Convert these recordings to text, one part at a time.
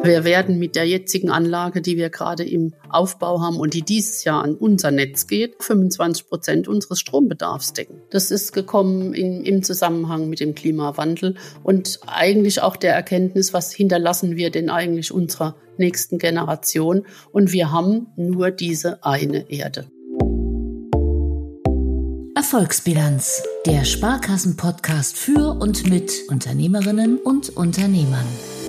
Wir werden mit der jetzigen Anlage, die wir gerade im Aufbau haben und die dieses Jahr an unser Netz geht, 25 Prozent unseres Strombedarfs decken. Das ist gekommen in, im Zusammenhang mit dem Klimawandel und eigentlich auch der Erkenntnis, was hinterlassen wir denn eigentlich unserer nächsten Generation? Und wir haben nur diese eine Erde. Erfolgsbilanz, der Sparkassen-Podcast für und mit Unternehmerinnen und Unternehmern.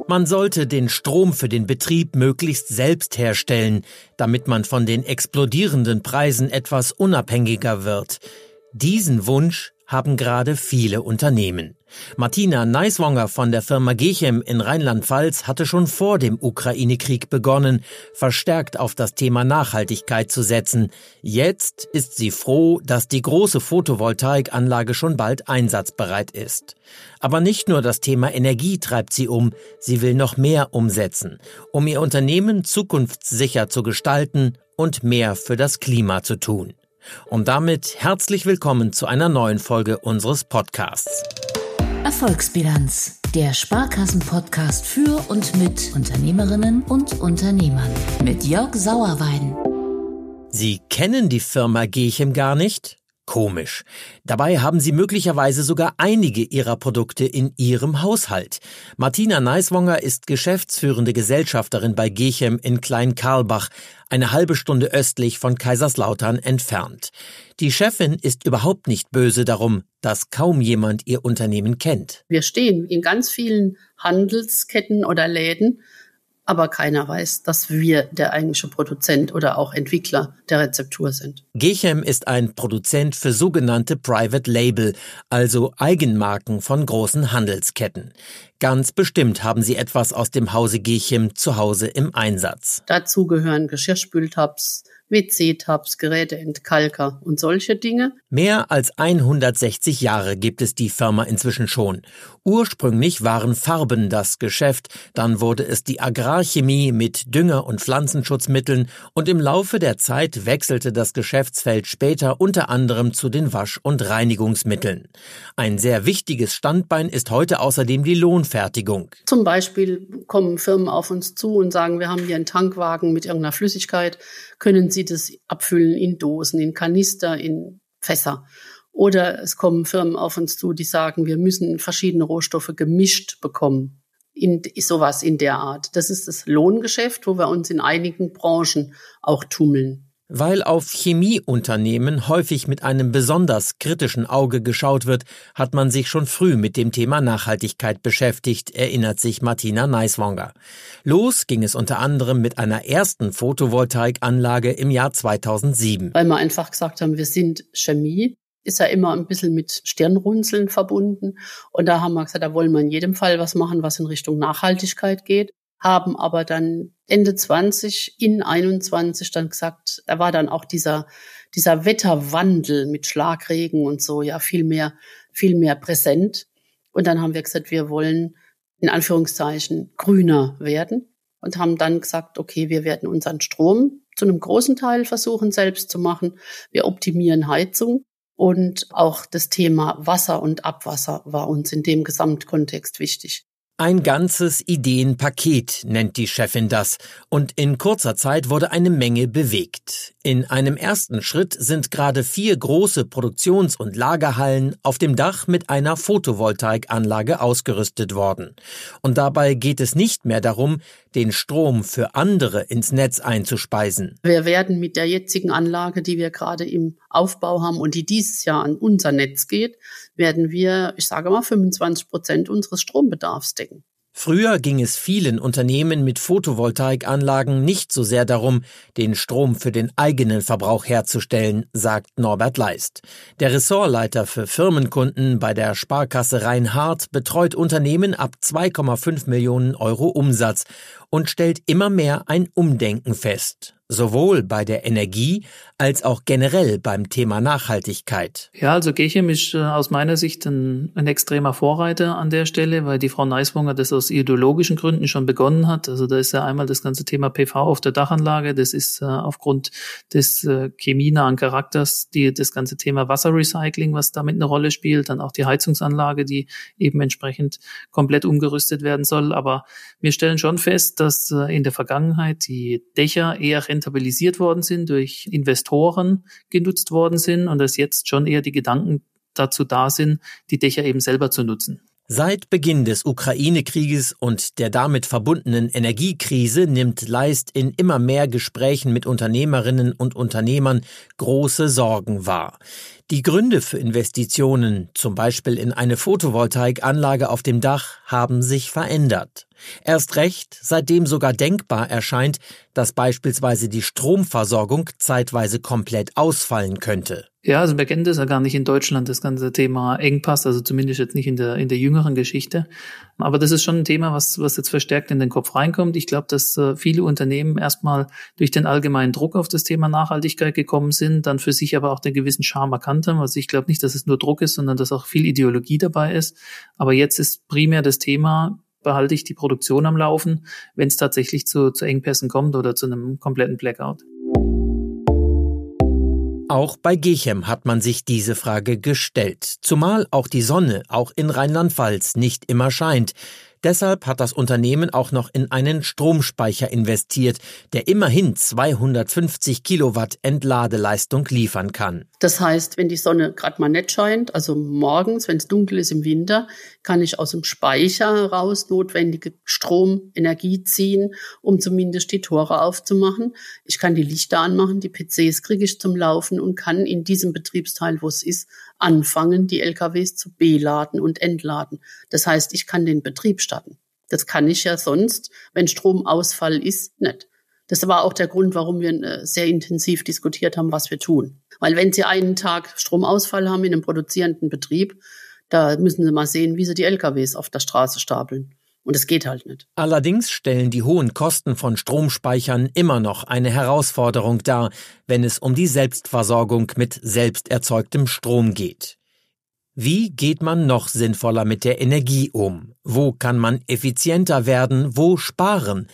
Man sollte den Strom für den Betrieb möglichst selbst herstellen, damit man von den explodierenden Preisen etwas unabhängiger wird. Diesen Wunsch haben gerade viele Unternehmen. Martina Neiswonger von der Firma Gechem in Rheinland-Pfalz hatte schon vor dem Ukraine-Krieg begonnen, verstärkt auf das Thema Nachhaltigkeit zu setzen. Jetzt ist sie froh, dass die große Photovoltaikanlage schon bald einsatzbereit ist. Aber nicht nur das Thema Energie treibt sie um, sie will noch mehr umsetzen, um ihr Unternehmen zukunftssicher zu gestalten und mehr für das Klima zu tun. Und damit herzlich willkommen zu einer neuen Folge unseres Podcasts. Erfolgsbilanz, der Sparkassen-Podcast für und mit Unternehmerinnen und Unternehmern mit Jörg Sauerwein. Sie kennen die Firma Gechem gar nicht? Komisch. Dabei haben Sie möglicherweise sogar einige Ihrer Produkte in Ihrem Haushalt. Martina Neiswonger ist geschäftsführende Gesellschafterin bei Gechem in Klein-Karlbach, eine halbe Stunde östlich von Kaiserslautern entfernt. Die Chefin ist überhaupt nicht böse darum, dass kaum jemand ihr Unternehmen kennt. Wir stehen in ganz vielen Handelsketten oder Läden aber keiner weiß, dass wir der eigentliche Produzent oder auch Entwickler der Rezeptur sind. Gechem ist ein Produzent für sogenannte Private Label, also Eigenmarken von großen Handelsketten. Ganz bestimmt haben Sie etwas aus dem Hause Gechem zu Hause im Einsatz. Dazu gehören Geschirrspültabs, WC-Tabs, Geräteentkalker und solche Dinge. Mehr als 160 Jahre gibt es die Firma inzwischen schon. Ursprünglich waren Farben das Geschäft, dann wurde es die Agrarchemie mit Dünger- und Pflanzenschutzmitteln und im Laufe der Zeit wechselte das Geschäftsfeld später unter anderem zu den Wasch- und Reinigungsmitteln. Ein sehr wichtiges Standbein ist heute außerdem die Lohnfertigung. Zum Beispiel kommen Firmen auf uns zu und sagen, wir haben hier einen Tankwagen mit irgendeiner Flüssigkeit, können Sie sie das abfüllen in Dosen, in Kanister, in Fässer. Oder es kommen Firmen auf uns zu, die sagen, wir müssen verschiedene Rohstoffe gemischt bekommen. In sowas in der Art. Das ist das Lohngeschäft, wo wir uns in einigen Branchen auch tummeln. Weil auf Chemieunternehmen häufig mit einem besonders kritischen Auge geschaut wird, hat man sich schon früh mit dem Thema Nachhaltigkeit beschäftigt, erinnert sich Martina Neiswonger. Los ging es unter anderem mit einer ersten Photovoltaikanlage im Jahr 2007. Weil wir einfach gesagt haben, wir sind Chemie, ist ja immer ein bisschen mit Stirnrunzeln verbunden. Und da haben wir gesagt, da wollen wir in jedem Fall was machen, was in Richtung Nachhaltigkeit geht haben aber dann Ende 20 in 21 dann gesagt, da war dann auch dieser, dieser Wetterwandel mit Schlagregen und so ja viel mehr, viel mehr präsent. Und dann haben wir gesagt, wir wollen in Anführungszeichen grüner werden und haben dann gesagt, okay, wir werden unseren Strom zu einem großen Teil versuchen selbst zu machen. Wir optimieren Heizung und auch das Thema Wasser und Abwasser war uns in dem Gesamtkontext wichtig. Ein ganzes Ideenpaket nennt die Chefin das, und in kurzer Zeit wurde eine Menge bewegt. In einem ersten Schritt sind gerade vier große Produktions- und Lagerhallen auf dem Dach mit einer Photovoltaikanlage ausgerüstet worden. Und dabei geht es nicht mehr darum, den Strom für andere ins Netz einzuspeisen. Wir werden mit der jetzigen Anlage, die wir gerade im Aufbau haben und die dieses Jahr an unser Netz geht, werden wir, ich sage mal, 25 Prozent unseres Strombedarfs decken. Früher ging es vielen Unternehmen mit Photovoltaikanlagen nicht so sehr darum, den Strom für den eigenen Verbrauch herzustellen, sagt Norbert Leist. Der Ressortleiter für Firmenkunden bei der Sparkasse Rheinhardt betreut Unternehmen ab 2,5 Millionen Euro Umsatz und stellt immer mehr ein Umdenken fest. Sowohl bei der Energie als auch generell beim Thema Nachhaltigkeit. Ja, also Gechem ist äh, aus meiner Sicht ein, ein, extremer Vorreiter an der Stelle, weil die Frau Neiswonger das aus ideologischen Gründen schon begonnen hat. Also da ist ja einmal das ganze Thema PV auf der Dachanlage, das ist äh, aufgrund des äh, chemienahen Charakters die, das ganze Thema Wasserrecycling, was damit eine Rolle spielt, dann auch die Heizungsanlage, die eben entsprechend komplett umgerüstet werden soll. Aber wir stellen schon fest, dass äh, in der Vergangenheit die Dächer eher rentabilisiert worden sind durch Investoren genutzt worden sind und dass jetzt schon eher die Gedanken dazu da sind, die Dächer eben selber zu nutzen. Seit Beginn des Ukraine-Krieges und der damit verbundenen Energiekrise nimmt Leist in immer mehr Gesprächen mit Unternehmerinnen und Unternehmern große Sorgen wahr. Die Gründe für Investitionen, zum Beispiel in eine Photovoltaikanlage auf dem Dach, haben sich verändert. Erst recht, seitdem sogar denkbar erscheint, dass beispielsweise die Stromversorgung zeitweise komplett ausfallen könnte. Ja, also wir kennen das ja gar nicht in Deutschland, das ganze Thema Engpass, also zumindest jetzt nicht in der, in der jüngeren Geschichte. Aber das ist schon ein Thema, was, was jetzt verstärkt in den Kopf reinkommt. Ich glaube, dass äh, viele Unternehmen erstmal durch den allgemeinen Druck auf das Thema Nachhaltigkeit gekommen sind, dann für sich aber auch den gewissen Charme erkannt haben. Also ich glaube nicht, dass es nur Druck ist, sondern dass auch viel Ideologie dabei ist. Aber jetzt ist primär das Thema, behalte ich die Produktion am Laufen, wenn es tatsächlich zu, zu Engpässen kommt oder zu einem kompletten Blackout. Auch bei Gechem hat man sich diese Frage gestellt, zumal auch die Sonne auch in Rheinland-Pfalz nicht immer scheint. Deshalb hat das Unternehmen auch noch in einen Stromspeicher investiert, der immerhin 250 Kilowatt Entladeleistung liefern kann. Das heißt, wenn die Sonne gerade mal nicht scheint, also morgens, wenn es dunkel ist im Winter, kann ich aus dem Speicher heraus notwendige Stromenergie ziehen, um zumindest die Tore aufzumachen. Ich kann die Lichter anmachen, die PCs kriege ich zum Laufen und kann in diesem Betriebsteil, wo es ist, anfangen, die LKWs zu beladen und entladen. Das heißt, ich kann den Betrieb starten. Das kann ich ja sonst, wenn Stromausfall ist, nicht. Das war auch der Grund, warum wir äh, sehr intensiv diskutiert haben, was wir tun. Weil wenn Sie einen Tag Stromausfall haben in einem produzierenden Betrieb, da müssen Sie mal sehen, wie Sie die LKWs auf der Straße stapeln. Und es geht halt nicht. Allerdings stellen die hohen Kosten von Stromspeichern immer noch eine Herausforderung dar, wenn es um die Selbstversorgung mit selbst erzeugtem Strom geht. Wie geht man noch sinnvoller mit der Energie um? Wo kann man effizienter werden? Wo sparen?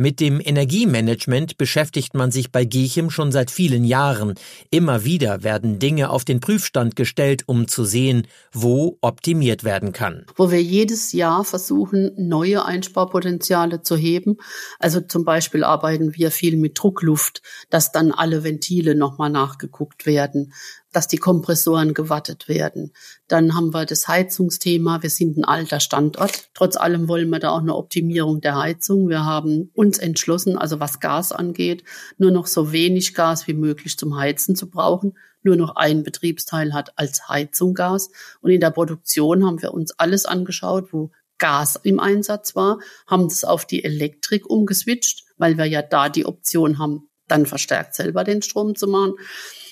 Mit dem Energiemanagement beschäftigt man sich bei Giechem schon seit vielen Jahren. Immer wieder werden Dinge auf den Prüfstand gestellt, um zu sehen, wo optimiert werden kann. Wo wir jedes Jahr versuchen, neue Einsparpotenziale zu heben. Also zum Beispiel arbeiten wir viel mit Druckluft, dass dann alle Ventile nochmal nachgeguckt werden dass die Kompressoren gewartet werden. Dann haben wir das Heizungsthema. Wir sind ein alter Standort. Trotz allem wollen wir da auch eine Optimierung der Heizung. Wir haben uns entschlossen, also was Gas angeht, nur noch so wenig Gas wie möglich zum Heizen zu brauchen. Nur noch ein Betriebsteil hat als Heizung Gas. Und in der Produktion haben wir uns alles angeschaut, wo Gas im Einsatz war, haben es auf die Elektrik umgeswitcht, weil wir ja da die Option haben, dann verstärkt selber den Strom zu machen.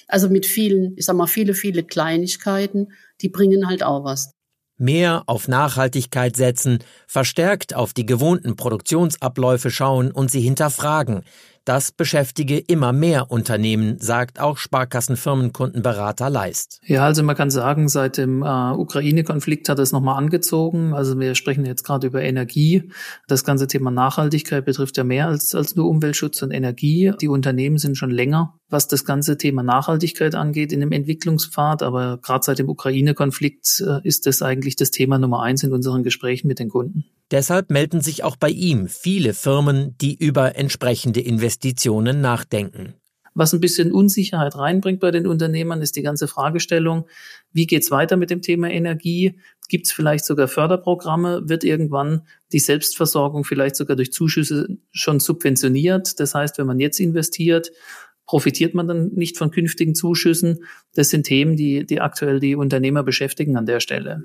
Also mit vielen, ich sag mal, viele, viele Kleinigkeiten, die bringen halt auch was. Mehr auf Nachhaltigkeit setzen, verstärkt auf die gewohnten Produktionsabläufe schauen und sie hinterfragen, das beschäftige immer mehr Unternehmen, sagt auch Sparkassenfirmenkundenberater Leist. Ja, also man kann sagen, seit dem äh, Ukraine-Konflikt hat es nochmal angezogen. Also wir sprechen jetzt gerade über Energie. Das ganze Thema Nachhaltigkeit betrifft ja mehr als, als nur Umweltschutz und Energie. Die Unternehmen sind schon länger, was das ganze Thema Nachhaltigkeit angeht, in dem Entwicklungspfad. Aber gerade seit dem Ukraine-Konflikt äh, ist das eigentlich das Thema Nummer eins in unseren Gesprächen mit den Kunden. Deshalb melden sich auch bei ihm viele Firmen, die über entsprechende Investitionen nachdenken. Was ein bisschen Unsicherheit reinbringt bei den Unternehmern, ist die ganze Fragestellung, wie geht's weiter mit dem Thema Energie? Gibt es vielleicht sogar Förderprogramme? Wird irgendwann die Selbstversorgung vielleicht sogar durch Zuschüsse schon subventioniert? Das heißt, wenn man jetzt investiert, profitiert man dann nicht von künftigen Zuschüssen? Das sind Themen, die, die aktuell die Unternehmer beschäftigen an der Stelle.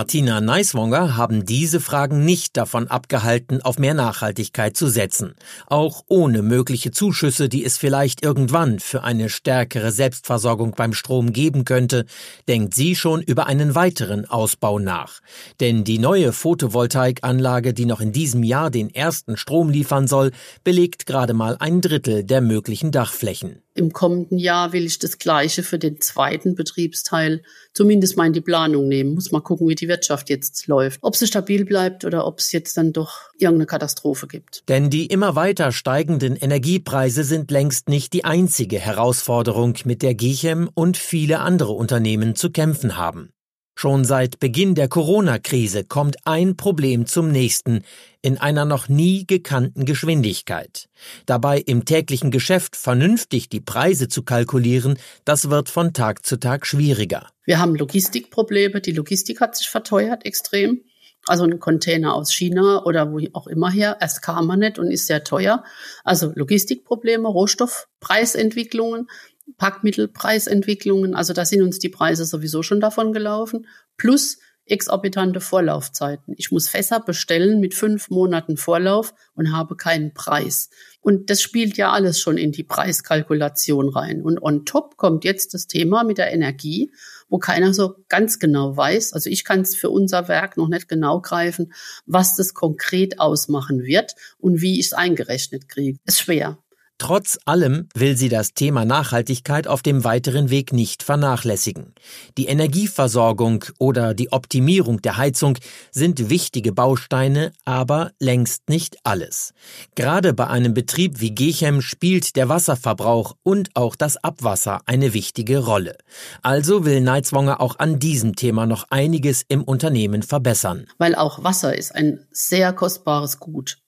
Martina Neiswonger haben diese Fragen nicht davon abgehalten, auf mehr Nachhaltigkeit zu setzen. Auch ohne mögliche Zuschüsse, die es vielleicht irgendwann für eine stärkere Selbstversorgung beim Strom geben könnte, denkt sie schon über einen weiteren Ausbau nach. Denn die neue Photovoltaikanlage, die noch in diesem Jahr den ersten Strom liefern soll, belegt gerade mal ein Drittel der möglichen Dachflächen. Im kommenden Jahr will ich das Gleiche für den zweiten Betriebsteil zumindest mal in die Planung nehmen. Muss mal gucken, wie die Wirtschaft jetzt läuft. Ob sie stabil bleibt oder ob es jetzt dann doch irgendeine Katastrophe gibt. Denn die immer weiter steigenden Energiepreise sind längst nicht die einzige Herausforderung, mit der Gichem und viele andere Unternehmen zu kämpfen haben. Schon seit Beginn der Corona-Krise kommt ein Problem zum nächsten in einer noch nie gekannten Geschwindigkeit. Dabei im täglichen Geschäft vernünftig die Preise zu kalkulieren, das wird von Tag zu Tag schwieriger. Wir haben Logistikprobleme. Die Logistik hat sich verteuert extrem. Also ein Container aus China oder wo auch immer her. Erst kam er nicht und ist sehr teuer. Also Logistikprobleme, Rohstoffpreisentwicklungen. Packmittelpreisentwicklungen, also da sind uns die Preise sowieso schon davon gelaufen, plus exorbitante Vorlaufzeiten. Ich muss Fässer bestellen mit fünf Monaten Vorlauf und habe keinen Preis. Und das spielt ja alles schon in die Preiskalkulation rein. Und on top kommt jetzt das Thema mit der Energie, wo keiner so ganz genau weiß. Also ich kann es für unser Werk noch nicht genau greifen, was das konkret ausmachen wird und wie ich es eingerechnet kriege. Ist schwer. Trotz allem will sie das Thema Nachhaltigkeit auf dem weiteren Weg nicht vernachlässigen. Die Energieversorgung oder die Optimierung der Heizung sind wichtige Bausteine, aber längst nicht alles. Gerade bei einem Betrieb wie Gechem spielt der Wasserverbrauch und auch das Abwasser eine wichtige Rolle. Also will Neizwonger auch an diesem Thema noch einiges im Unternehmen verbessern. Weil auch Wasser ist ein sehr kostbares Gut.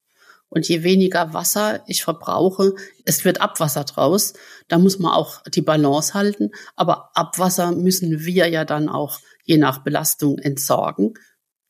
Und je weniger Wasser ich verbrauche, es wird Abwasser draus. Da muss man auch die Balance halten. Aber Abwasser müssen wir ja dann auch je nach Belastung entsorgen.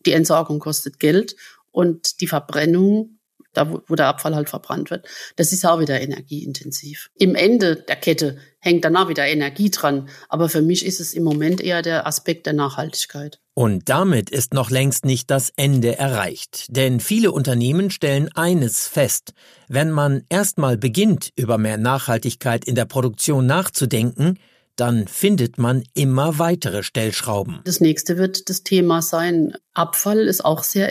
Die Entsorgung kostet Geld und die Verbrennung da wo, wo der Abfall halt verbrannt wird. Das ist auch wieder energieintensiv. Im Ende der Kette hängt danach wieder Energie dran, aber für mich ist es im Moment eher der Aspekt der Nachhaltigkeit. Und damit ist noch längst nicht das Ende erreicht, denn viele Unternehmen stellen eines fest, wenn man erstmal beginnt, über mehr Nachhaltigkeit in der Produktion nachzudenken, dann findet man immer weitere Stellschrauben. Das nächste wird das Thema sein. Abfall ist auch sehr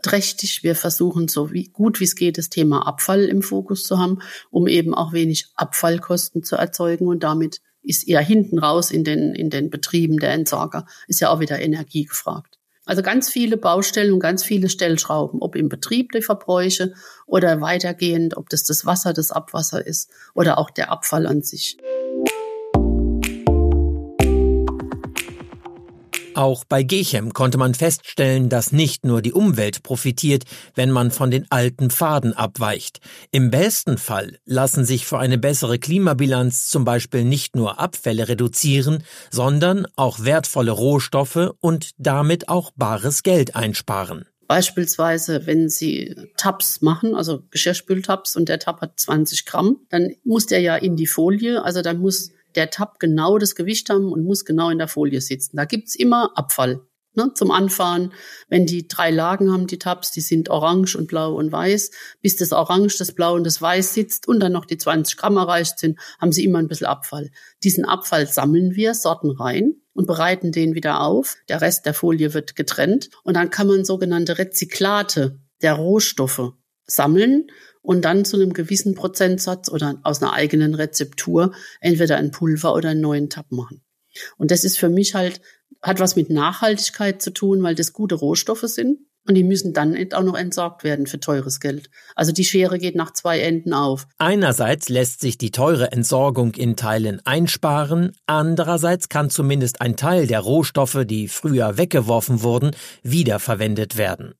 energieträchtig. Wir versuchen so wie, gut wie es geht, das Thema Abfall im Fokus zu haben, um eben auch wenig Abfallkosten zu erzeugen und damit ist eher hinten raus in den, in den Betrieben der Entsorger, ist ja auch wieder Energie gefragt. Also ganz viele Baustellen und ganz viele Stellschrauben, ob im Betrieb die Verbräuche oder weitergehend, ob das das Wasser, das Abwasser ist oder auch der Abfall an sich. Auch bei Gechem konnte man feststellen, dass nicht nur die Umwelt profitiert, wenn man von den alten Pfaden abweicht. Im besten Fall lassen sich für eine bessere Klimabilanz zum Beispiel nicht nur Abfälle reduzieren, sondern auch wertvolle Rohstoffe und damit auch bares Geld einsparen. Beispielsweise, wenn Sie Tabs machen, also Geschirrspültabs und der Tab hat 20 Gramm, dann muss der ja in die Folie, also dann muss der Tab genau das Gewicht haben und muss genau in der Folie sitzen. Da gibt's immer Abfall. Ne, zum Anfahren, wenn die drei Lagen haben, die Tabs, die sind orange und blau und weiß, bis das Orange, das Blau und das Weiß sitzt und dann noch die 20 Gramm erreicht sind, haben sie immer ein bisschen Abfall. Diesen Abfall sammeln wir, sorten rein und bereiten den wieder auf. Der Rest der Folie wird getrennt und dann kann man sogenannte Rezyklate der Rohstoffe sammeln und dann zu einem gewissen Prozentsatz oder aus einer eigenen Rezeptur entweder ein Pulver oder einen neuen Tab machen. Und das ist für mich halt, hat was mit Nachhaltigkeit zu tun, weil das gute Rohstoffe sind. Und die müssen dann auch noch entsorgt werden für teures Geld. Also die Schere geht nach zwei Enden auf. Einerseits lässt sich die teure Entsorgung in Teilen einsparen, andererseits kann zumindest ein Teil der Rohstoffe, die früher weggeworfen wurden, wiederverwendet werden.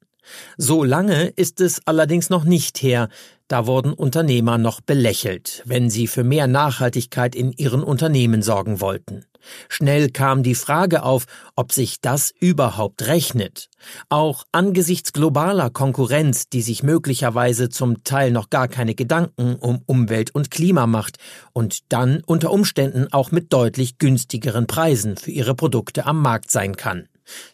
So lange ist es allerdings noch nicht her, da wurden Unternehmer noch belächelt, wenn sie für mehr Nachhaltigkeit in ihren Unternehmen sorgen wollten. Schnell kam die Frage auf, ob sich das überhaupt rechnet. Auch angesichts globaler Konkurrenz, die sich möglicherweise zum Teil noch gar keine Gedanken um Umwelt und Klima macht und dann unter Umständen auch mit deutlich günstigeren Preisen für ihre Produkte am Markt sein kann.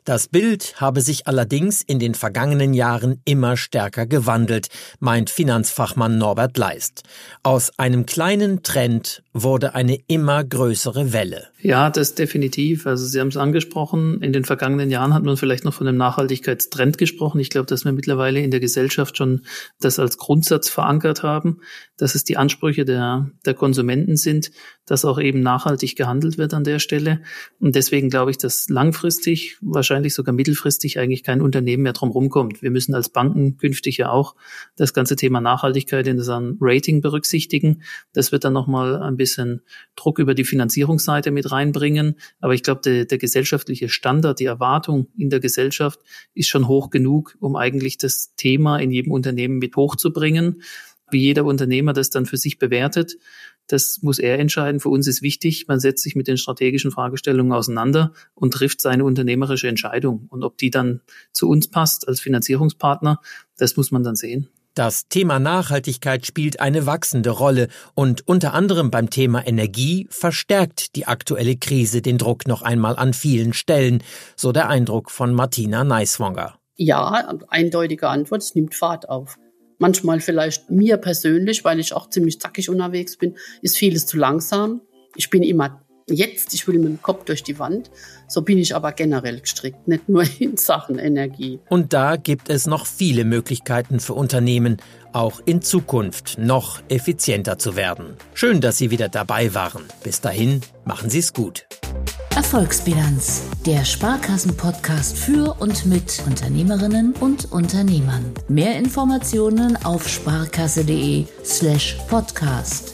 Das Bild habe sich allerdings in den vergangenen Jahren immer stärker gewandelt, meint Finanzfachmann Norbert Leist. Aus einem kleinen Trend wurde eine immer größere Welle. Ja, das definitiv. Also Sie haben es angesprochen. In den vergangenen Jahren hat man vielleicht noch von einem Nachhaltigkeitstrend gesprochen. Ich glaube, dass wir mittlerweile in der Gesellschaft schon das als Grundsatz verankert haben, dass es die Ansprüche der, der Konsumenten sind, dass auch eben nachhaltig gehandelt wird an der Stelle. Und deswegen glaube ich, dass langfristig, wahrscheinlich sogar mittelfristig eigentlich kein Unternehmen mehr drum rumkommt. Wir müssen als Banken künftig ja auch das ganze Thema Nachhaltigkeit in unserem Rating berücksichtigen. Das wird dann nochmal ein bisschen Druck über die Finanzierungsseite mit reinbringen. Aber ich glaube, der, der gesellschaftliche Standard, die Erwartung in der Gesellschaft ist schon hoch genug, um eigentlich das Thema in jedem Unternehmen mit hochzubringen. Wie jeder Unternehmer das dann für sich bewertet, das muss er entscheiden. Für uns ist wichtig, man setzt sich mit den strategischen Fragestellungen auseinander und trifft seine unternehmerische Entscheidung. Und ob die dann zu uns passt als Finanzierungspartner, das muss man dann sehen. Das Thema Nachhaltigkeit spielt eine wachsende Rolle und unter anderem beim Thema Energie verstärkt die aktuelle Krise den Druck noch einmal an vielen Stellen, so der Eindruck von Martina Neiswonger. Ja, eindeutige Antwort, es nimmt Fahrt auf. Manchmal vielleicht mir persönlich, weil ich auch ziemlich zackig unterwegs bin, ist vieles zu langsam. Ich bin immer jetzt, ich will mit dem Kopf durch die Wand. So bin ich aber generell gestrickt, nicht nur in Sachen Energie. Und da gibt es noch viele Möglichkeiten für Unternehmen, auch in Zukunft noch effizienter zu werden. Schön, dass Sie wieder dabei waren. Bis dahin, machen Sie es gut. Erfolgsbilanz, der Sparkassen-Podcast für und mit Unternehmerinnen und Unternehmern. Mehr Informationen auf sparkasse.de slash podcast.